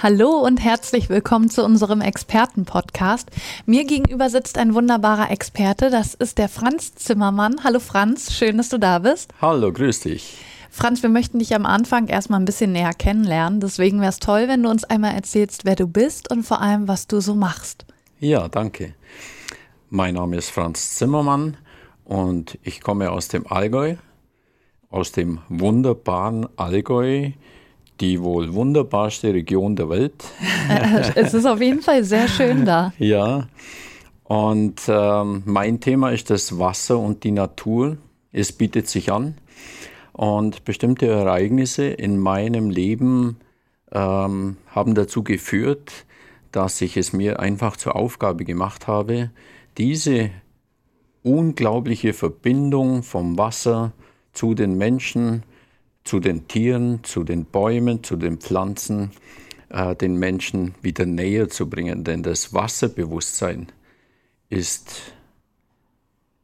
Hallo und herzlich willkommen zu unserem Experten-Podcast. Mir gegenüber sitzt ein wunderbarer Experte, das ist der Franz Zimmermann. Hallo Franz, schön, dass du da bist. Hallo, grüß dich. Franz, wir möchten dich am Anfang erstmal ein bisschen näher kennenlernen. Deswegen wäre es toll, wenn du uns einmal erzählst, wer du bist und vor allem, was du so machst. Ja, danke. Mein Name ist Franz Zimmermann und ich komme aus dem Allgäu, aus dem wunderbaren Allgäu die wohl wunderbarste Region der Welt. es ist auf jeden Fall sehr schön da. Ja, und ähm, mein Thema ist das Wasser und die Natur. Es bietet sich an. Und bestimmte Ereignisse in meinem Leben ähm, haben dazu geführt, dass ich es mir einfach zur Aufgabe gemacht habe, diese unglaubliche Verbindung vom Wasser zu den Menschen, zu den Tieren, zu den Bäumen, zu den Pflanzen, äh, den Menschen wieder näher zu bringen. Denn das Wasserbewusstsein ist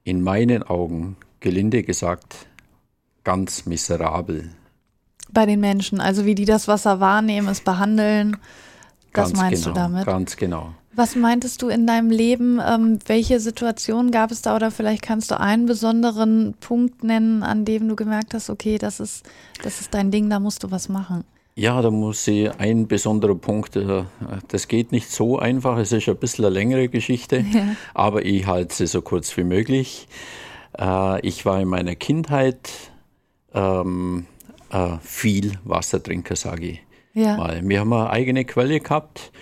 in meinen Augen, gelinde gesagt, ganz miserabel. Bei den Menschen, also wie die das Wasser wahrnehmen, es behandeln, das ganz meinst genau, du damit? Ganz genau. Was meintest du in deinem Leben? Ähm, welche Situationen gab es da oder vielleicht kannst du einen besonderen Punkt nennen, an dem du gemerkt hast, okay, das ist, das ist dein Ding, da musst du was machen? Ja, da muss ich ein besonderer Punkt, äh, das geht nicht so einfach, es ist ein bisschen eine längere Geschichte, ja. aber ich halte sie so kurz wie möglich. Äh, ich war in meiner Kindheit ähm, äh, viel Wassertrinker, sage ich ja. mal. Wir haben eine eigene Quelle gehabt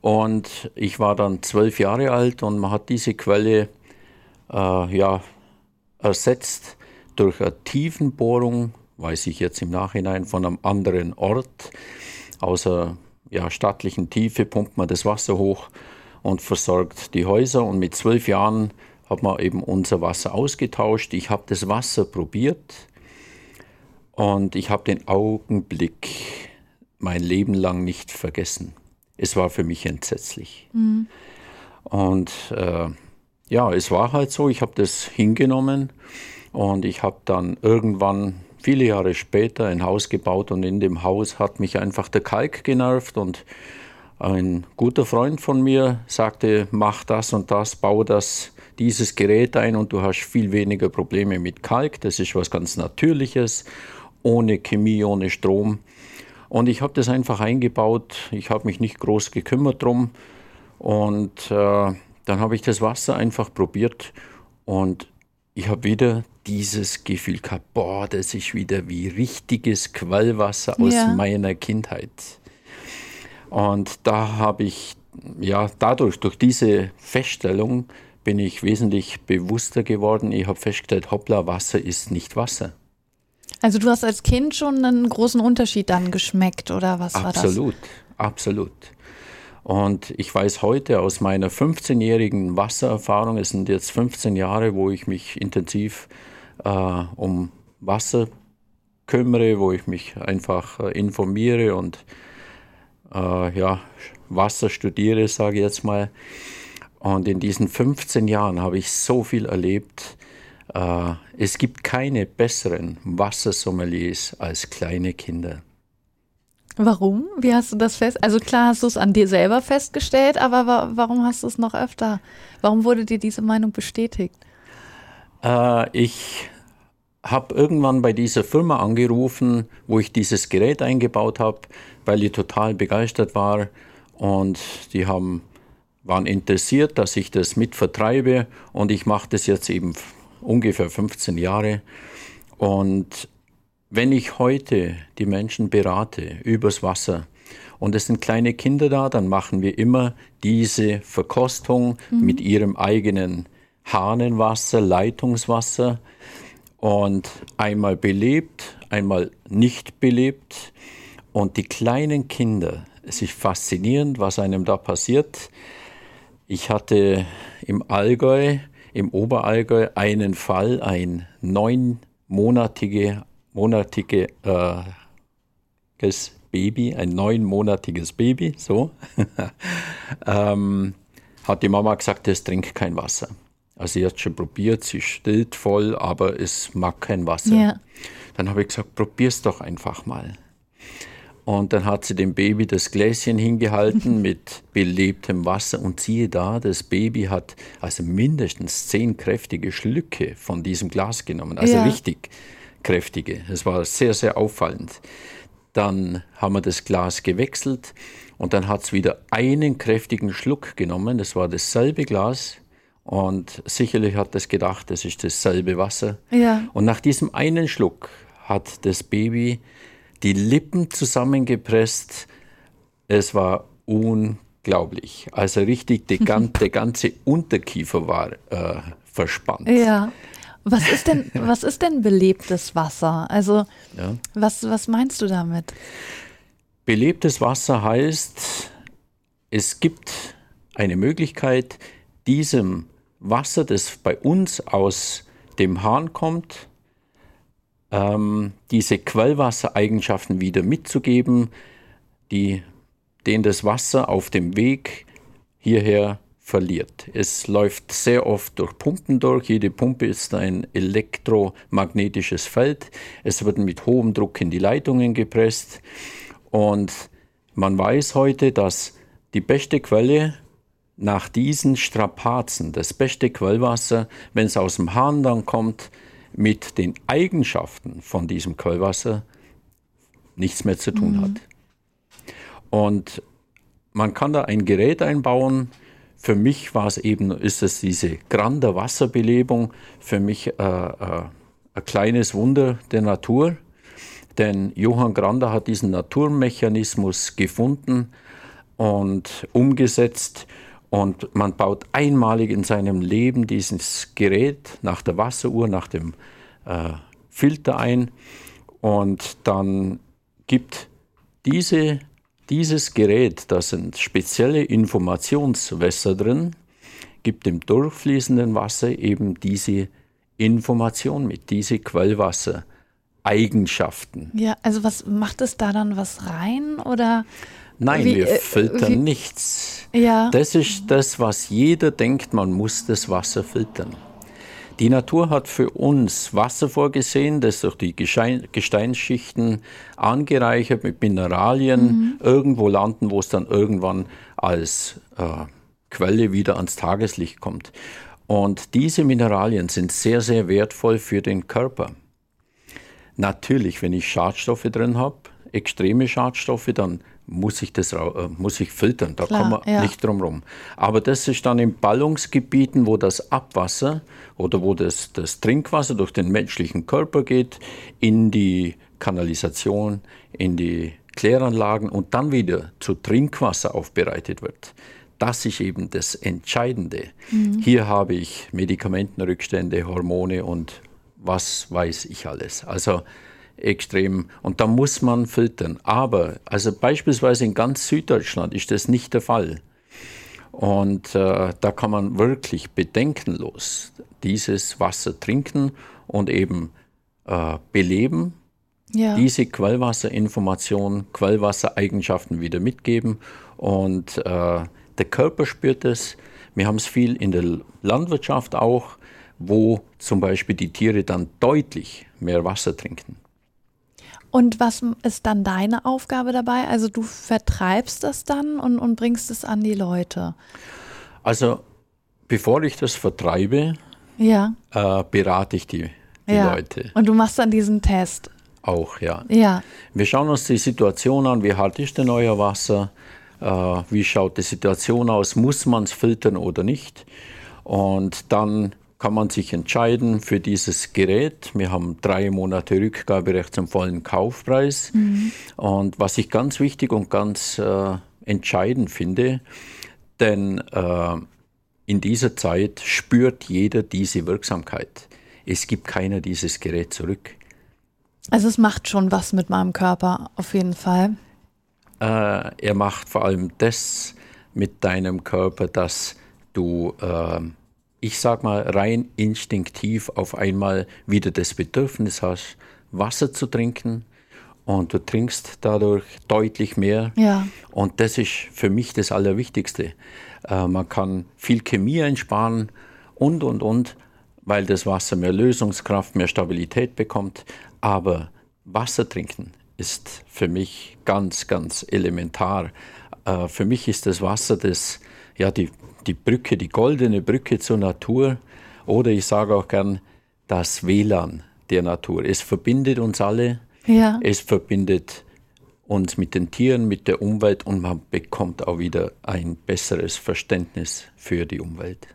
und ich war dann zwölf Jahre alt und man hat diese Quelle äh, ja, ersetzt durch eine Tiefenbohrung, weiß ich jetzt im Nachhinein, von einem anderen Ort. Aus einer ja, stattlichen Tiefe pumpt man das Wasser hoch und versorgt die Häuser. Und mit zwölf Jahren hat man eben unser Wasser ausgetauscht. Ich habe das Wasser probiert und ich habe den Augenblick mein Leben lang nicht vergessen es war für mich entsetzlich. Mhm. Und äh, ja, es war halt so, ich habe das hingenommen und ich habe dann irgendwann viele Jahre später ein Haus gebaut und in dem Haus hat mich einfach der Kalk genervt und ein guter Freund von mir sagte, mach das und das, baue das, dieses Gerät ein und du hast viel weniger Probleme mit Kalk. Das ist was ganz Natürliches, ohne Chemie, ohne Strom. Und ich habe das einfach eingebaut. Ich habe mich nicht groß gekümmert drum. Und äh, dann habe ich das Wasser einfach probiert und ich habe wieder dieses Gefühl gehabt, boah, das ist wieder wie richtiges Quellwasser aus ja. meiner Kindheit. Und da habe ich, ja, dadurch, durch diese Feststellung, bin ich wesentlich bewusster geworden. Ich habe festgestellt, hoppla, Wasser ist nicht Wasser. Also du hast als Kind schon einen großen Unterschied dann geschmeckt oder was absolut, war das? Absolut, absolut. Und ich weiß heute aus meiner 15-jährigen Wassererfahrung, es sind jetzt 15 Jahre, wo ich mich intensiv äh, um Wasser kümmere, wo ich mich einfach äh, informiere und äh, ja, Wasser studiere, sage ich jetzt mal. Und in diesen 15 Jahren habe ich so viel erlebt, es gibt keine besseren Wassersommeliers als kleine Kinder. Warum? Wie hast du das fest? Also klar hast du es an dir selber festgestellt, aber wa warum hast du es noch öfter? Warum wurde dir diese Meinung bestätigt? Äh, ich habe irgendwann bei dieser Firma angerufen, wo ich dieses Gerät eingebaut habe, weil ich total begeistert war und die haben waren interessiert, dass ich das mit vertreibe und ich mache das jetzt eben ungefähr 15 Jahre. Und wenn ich heute die Menschen berate übers Wasser, und es sind kleine Kinder da, dann machen wir immer diese Verkostung mhm. mit ihrem eigenen Hahnenwasser, Leitungswasser und einmal belebt, einmal nicht belebt. Und die kleinen Kinder, es ist faszinierend, was einem da passiert. Ich hatte im Allgäu im Oberallgäu einen Fall, ein neun monatige, monatige äh, Baby, ein neunmonatiges Baby, so, ähm, hat die Mama gesagt, es trinkt kein Wasser. Also sie hat schon probiert, sie stillt voll, aber es mag kein Wasser. Ja. Dann habe ich gesagt, probier's doch einfach mal. Und dann hat sie dem Baby das Gläschen hingehalten mit belebtem Wasser und siehe da, das Baby hat also mindestens zehn kräftige Schlücke von diesem Glas genommen, also ja. richtig kräftige. Es war sehr, sehr auffallend. Dann haben wir das Glas gewechselt und dann hat es wieder einen kräftigen Schluck genommen. Das war dasselbe Glas und sicherlich hat es gedacht, das ist dasselbe Wasser. Ja. Und nach diesem einen Schluck hat das Baby die Lippen zusammengepresst. Es war unglaublich. Also richtig, die, der ganze Unterkiefer war äh, verspannt. Ja. Was ist denn, was ist denn belebtes Wasser? Also, ja. was, was meinst du damit? Belebtes Wasser heißt, es gibt eine Möglichkeit, diesem Wasser, das bei uns aus dem Hahn kommt, ähm, diese Quellwassereigenschaften wieder mitzugeben, die, den das Wasser auf dem Weg hierher verliert. Es läuft sehr oft durch Pumpen durch. Jede Pumpe ist ein elektromagnetisches Feld. Es wird mit hohem Druck in die Leitungen gepresst. Und man weiß heute, dass die beste Quelle nach diesen Strapazen, das beste Quellwasser, wenn es aus dem Hahn dann kommt, mit den Eigenschaften von diesem Quellwasser nichts mehr zu tun mhm. hat. Und man kann da ein Gerät einbauen. Für mich war es eben, ist es diese Grande Wasserbelebung, für mich äh, äh, ein kleines Wunder der Natur. Denn Johann Grander hat diesen Naturmechanismus gefunden und umgesetzt. Und man baut einmalig in seinem Leben dieses Gerät nach der Wasseruhr, nach dem äh, Filter ein. Und dann gibt diese, dieses Gerät, da sind spezielle Informationswässer drin, gibt dem durchfließenden Wasser eben diese Information mit, diese Quellwassereigenschaften. Ja, also was macht es da dann was rein oder? Nein, wie, wir äh, filtern wie, nichts. Ja. Das ist das, was jeder denkt, man muss das Wasser filtern. Die Natur hat für uns Wasser vorgesehen, das durch die Gesteinsschichten angereichert mit Mineralien mhm. irgendwo landen, wo es dann irgendwann als äh, Quelle wieder ans Tageslicht kommt. Und diese Mineralien sind sehr, sehr wertvoll für den Körper. Natürlich, wenn ich Schadstoffe drin habe, extreme Schadstoffe, dann muss ich das äh, muss ich filtern, da Klar, kommen wir ja. nicht drum rum. Aber das ist dann in Ballungsgebieten, wo das Abwasser oder wo das, das Trinkwasser durch den menschlichen Körper geht, in die Kanalisation, in die Kläranlagen und dann wieder zu Trinkwasser aufbereitet wird. Das ist eben das Entscheidende. Mhm. Hier habe ich Medikamentenrückstände, Hormone und was weiß ich alles. Also extrem. Und da muss man filtern. Aber, also beispielsweise in ganz Süddeutschland ist das nicht der Fall. Und äh, da kann man wirklich bedenkenlos dieses Wasser trinken und eben äh, beleben, ja. diese Quellwasserinformation, Quellwassereigenschaften wieder mitgeben. Und äh, der Körper spürt es. Wir haben es viel in der Landwirtschaft auch, wo zum Beispiel die Tiere dann deutlich mehr Wasser trinken. Und was ist dann deine Aufgabe dabei? Also du vertreibst das dann und, und bringst es an die Leute. Also bevor ich das vertreibe, ja. äh, berate ich die, die ja. Leute. Und du machst dann diesen Test. Auch, ja. ja. Wir schauen uns die Situation an, wie hart ist denn euer Wasser, äh, wie schaut die Situation aus, muss man es filtern oder nicht. Und dann kann man sich entscheiden für dieses Gerät. Wir haben drei Monate Rückgaberecht zum vollen Kaufpreis. Mhm. Und was ich ganz wichtig und ganz äh, entscheidend finde, denn äh, in dieser Zeit spürt jeder diese Wirksamkeit. Es gibt keiner dieses Gerät zurück. Also es macht schon was mit meinem Körper, auf jeden Fall. Äh, er macht vor allem das mit deinem Körper, dass du äh, ich sag mal, rein instinktiv auf einmal wieder das Bedürfnis hast, Wasser zu trinken und du trinkst dadurch deutlich mehr. Ja. Und das ist für mich das Allerwichtigste. Äh, man kann viel Chemie einsparen und, und, und, weil das Wasser mehr Lösungskraft, mehr Stabilität bekommt. Aber Wasser trinken ist für mich ganz, ganz elementar. Äh, für mich ist das Wasser das, ja, die, die Brücke, die goldene Brücke zur Natur. Oder ich sage auch gern, das WLAN der Natur. Es verbindet uns alle. Ja. Es verbindet uns mit den Tieren, mit der Umwelt und man bekommt auch wieder ein besseres Verständnis für die Umwelt.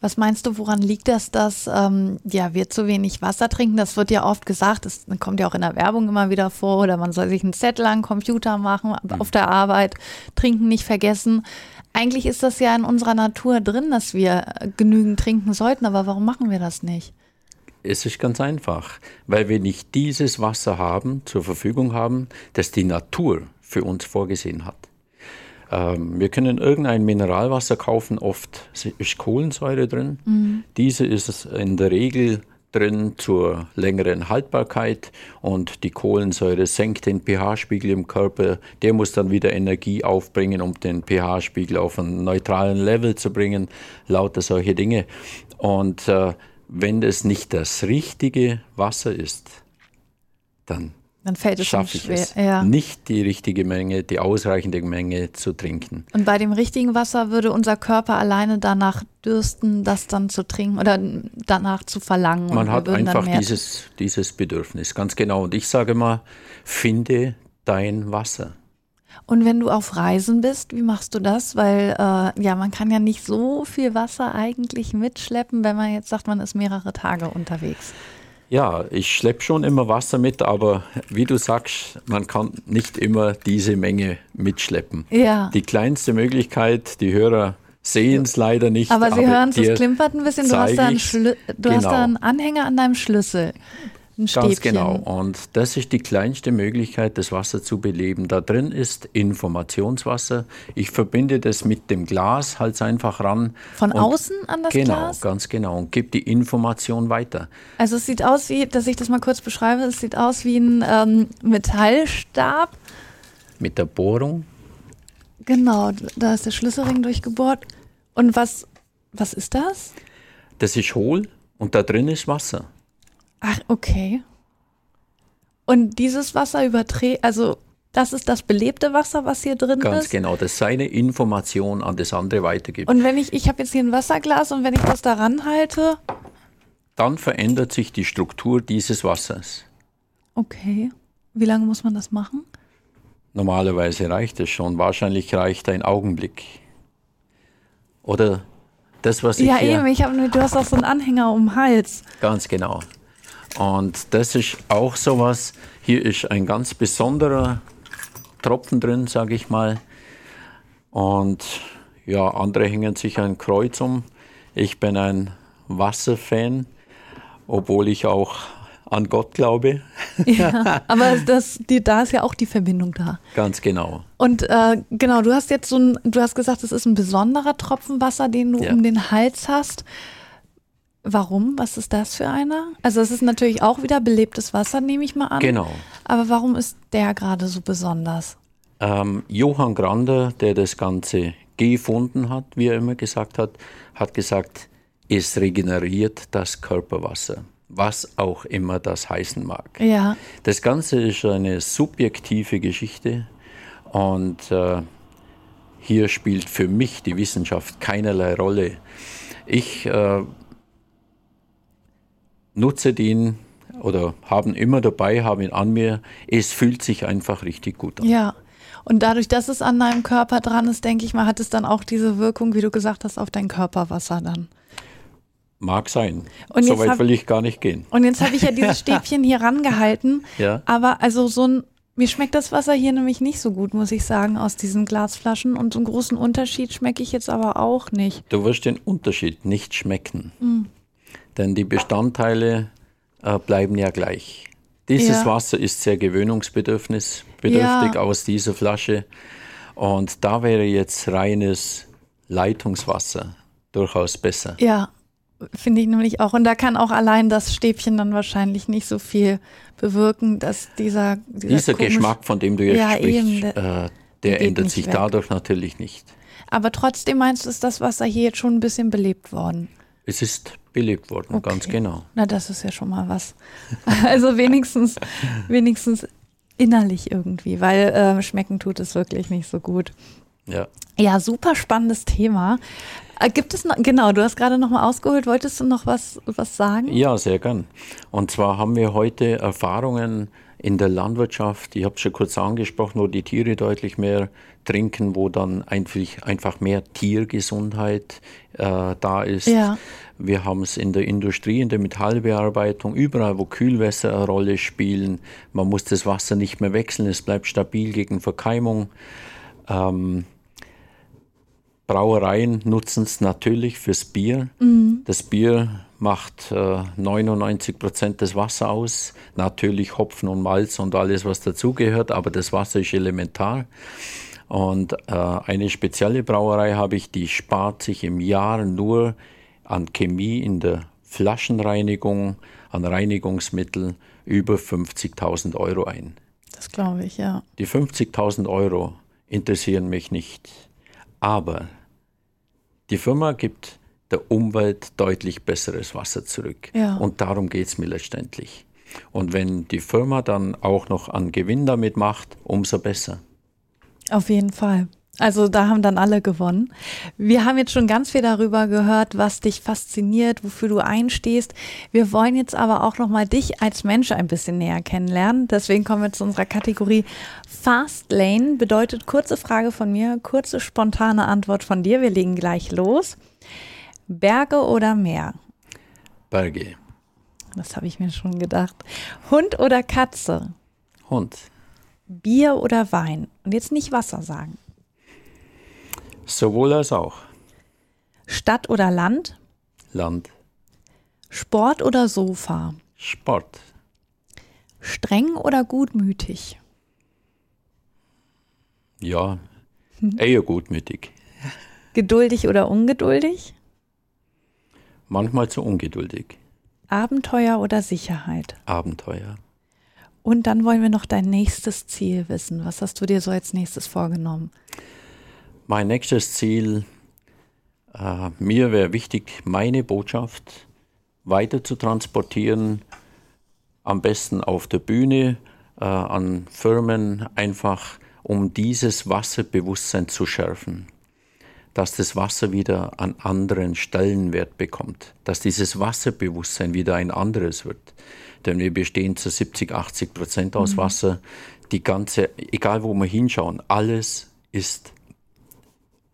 Was meinst du, woran liegt das, dass ähm, ja, wir zu wenig Wasser trinken? Das wird ja oft gesagt, das kommt ja auch in der Werbung immer wieder vor, oder man soll sich einen Zettel an Computer machen, mhm. auf der Arbeit, trinken nicht vergessen. Eigentlich ist das ja in unserer Natur drin, dass wir genügend trinken sollten, aber warum machen wir das nicht? Es ist ganz einfach, weil wir nicht dieses Wasser haben, zur Verfügung haben, das die Natur für uns vorgesehen hat. Ähm, wir können irgendein Mineralwasser kaufen, oft ist Kohlensäure drin. Mhm. Diese ist in der Regel drin zur längeren Haltbarkeit und die Kohlensäure senkt den pH-Spiegel im Körper. Der muss dann wieder Energie aufbringen, um den pH-Spiegel auf einen neutralen Level zu bringen, lauter solche Dinge. Und äh, wenn es nicht das richtige Wasser ist, dann dann fällt es schaffe ich schwer. es, Ja. nicht die richtige Menge, die ausreichende Menge zu trinken. Und bei dem richtigen Wasser würde unser Körper alleine danach dürsten, das dann zu trinken oder danach zu verlangen. Und Man hat einfach dieses, dieses Bedürfnis, ganz genau. Und ich sage mal, finde dein Wasser. Und wenn du auf Reisen bist, wie machst du das? Weil äh, ja, man kann ja nicht so viel Wasser eigentlich mitschleppen, wenn man jetzt sagt, man ist mehrere Tage unterwegs. Ja, ich schleppe schon immer Wasser mit, aber wie du sagst, man kann nicht immer diese Menge mitschleppen. Ja. Die kleinste Möglichkeit, die Hörer sehen es leider nicht. Aber sie hören es, es klimpert ein bisschen. Du, hast da, einen du hast Genau. da einen Anhänger an deinem Schlüssel. Ein Stäbchen. Ganz genau. Und das ist die kleinste Möglichkeit, das Wasser zu beleben. Da drin ist Informationswasser. Ich verbinde das mit dem Glas, halt einfach ran. Von außen an das genau, Glas? ganz genau. Und gebe die Information weiter. Also es sieht aus wie, dass ich das mal kurz beschreibe, es sieht aus wie ein ähm, Metallstab. Mit der Bohrung. Genau, da ist der Schlüsselring durchgebohrt. Und was, was ist das? Das ist hohl und da drin ist Wasser. Ach, okay. Und dieses Wasser überträgt, also das ist das belebte Wasser, was hier drin Ganz ist. genau. Das seine Information an das andere weitergibt. Und wenn ich, ich habe jetzt hier ein Wasserglas und wenn ich das daran halte, Dann verändert sich die Struktur dieses Wassers. okay. Wie lange muss man das machen? Normalerweise reicht es schon. Wahrscheinlich reicht ein Augenblick. Oder das, was ich Ja, hier... eben, ich habe du hast auch so einen Anhänger um den Hals. Ganz genau. Und das ist auch sowas. Hier ist ein ganz besonderer Tropfen drin, sage ich mal. Und ja, andere hängen sich ein Kreuz um. Ich bin ein Wasserfan, obwohl ich auch an Gott glaube. Ja, aber das, die, da ist ja auch die Verbindung da. Ganz genau. Und äh, genau, du hast jetzt so ein, du hast gesagt, es ist ein besonderer Tropfen Wasser, den du Ja. um den Hals hast. Warum? Was ist das für einer? Also es ist natürlich auch wieder belebtes Wasser, nehme ich mal an. Genau. Aber warum ist der gerade so besonders? Ähm, Johann Grander, der das Ganze gefunden hat, wie er immer gesagt hat, hat gesagt, es regeneriert das Körperwasser, was auch immer das heißen mag. Ja, Das Ganze ist eine subjektive Geschichte und äh, hier spielt für mich die Wissenschaft keinerlei Rolle. Ich äh, nutze den oder haben immer dabei, habe ihn an mir. Es fühlt sich einfach richtig gut an. ja. Und dadurch, dass es an deinem Körper dran ist, denke ich mal, hat es dann auch diese Wirkung, wie du gesagt hast, auf dein Körperwasser dann. Mag sein. Und so weit will ich gar nicht gehen. Und jetzt habe ich ja dieses Stäbchen hier rangehalten. Ja. Aber also so ein, mir schmeckt das Wasser hier nämlich nicht so gut, muss ich sagen, aus diesen Glasflaschen. Und so einen großen Unterschied schmecke ich jetzt aber auch nicht. Du wirst den Unterschied nicht schmecken. Mm. Denn die Bestandteile äh, bleiben ja gleich. Dieses Ja. Wasser ist sehr gewöhnungsbedürftig bedürftig Ja. aus dieser Flasche. Und da wäre jetzt reines Leitungswasser durchaus besser. Ja. finde ich nämlich auch. Und da kann auch allein das Stäbchen dann wahrscheinlich nicht so viel bewirken, dass dieser dieser, dieser Geschmack, von dem du jetzt ja, sprichst, eben, äh, der ändert sich weg. dadurch natürlich nicht. Aber trotzdem meinst du, ist das Wasser hier jetzt schon ein bisschen belebt worden? Es ist belebt worden, okay. ganz genau. Na, das ist ja schon mal was. Also wenigstens, wenigstens innerlich irgendwie, weil äh, schmecken tut es wirklich nicht so gut. Ja. Ja, super spannendes Thema. Äh, gibt es noch, genau, du hast gerade noch mal ausgeholt, wolltest du noch was, was sagen? Ja, sehr gern. Und zwar haben wir heute Erfahrungen in der Landwirtschaft, ich habe es schon kurz angesprochen, wo die Tiere deutlich mehr trinken, wo dann einfach, einfach mehr Tiergesundheit äh, da ist. Ja. Wir haben es in der Industrie, in der Metallbearbeitung, überall, wo Kühlwässer eine Rolle spielen. Man muss das Wasser nicht mehr wechseln, es bleibt stabil gegen Verkeimung. Ähm, Brauereien nutzen es natürlich fürs Bier. Mhm. Das Bier macht äh, 99 Prozent des Wassers aus. Natürlich Hopfen und Malz und alles, was dazugehört, aber das Wasser ist elementar. Und äh, eine spezielle Brauerei habe ich, die spart sich im Jahr nur an Chemie in der Flaschenreinigung, an Reinigungsmittel über 50.000 Euro ein. Das glaube ich, ja. Die 50.000 Euro interessieren mich nicht. Aber die Firma gibt der Umwelt deutlich besseres Wasser zurück. Ja. Und darum geht es mir letztendlich. Und wenn die Firma dann auch noch an Gewinn damit macht, umso besser. Auf jeden Fall. Also da haben dann alle gewonnen. Wir haben jetzt schon ganz viel darüber gehört, was dich fasziniert, wofür du einstehst. Wir wollen jetzt aber auch noch mal dich als Mensch ein bisschen näher kennenlernen. Deswegen kommen wir zu unserer Kategorie Fast Lane. Bedeutet kurze Frage von mir, kurze spontane Antwort von dir. Wir legen gleich los. Berge oder Meer? Berge. Das habe ich mir schon gedacht. Hund oder Katze? Hund. Bier oder Wein? Und jetzt nicht Wasser sagen. Sowohl als auch. Stadt oder Land? Land. Sport oder Sofa? Sport. Streng oder gutmütig? Ja, eher gutmütig. Geduldig oder ungeduldig? Manchmal zu ungeduldig. Abenteuer oder Sicherheit? Abenteuer. Und dann wollen wir noch dein nächstes Ziel wissen. Was hast du dir so als nächstes vorgenommen? Mein nächstes Ziel, äh, mir wäre wichtig, meine Botschaft weiter zu transportieren, am besten auf der Bühne, äh, an Firmen, einfach um dieses Wasserbewusstsein zu schärfen dass das Wasser wieder an anderen Stellenwert bekommt, dass dieses Wasserbewusstsein wieder ein anderes wird. Denn wir bestehen zu 70, 80 Prozent aus mhm. Wasser. Die ganze, egal wo wir hinschauen, alles ist,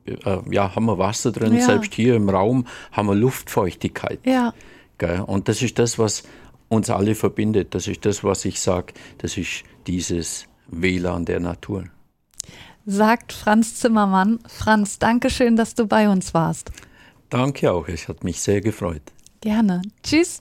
äh, ja, haben wir Wasser drin, ja. selbst hier im Raum haben wir Luftfeuchtigkeit. Ja. Gell? Und das ist das, was uns alle verbindet. Das ist das, was ich sage, das ist dieses WLAN der Natur sagt Franz Zimmermann. Franz, danke schön, dass du bei uns warst. Danke auch, es hat mich sehr gefreut. Gerne. Tschüss.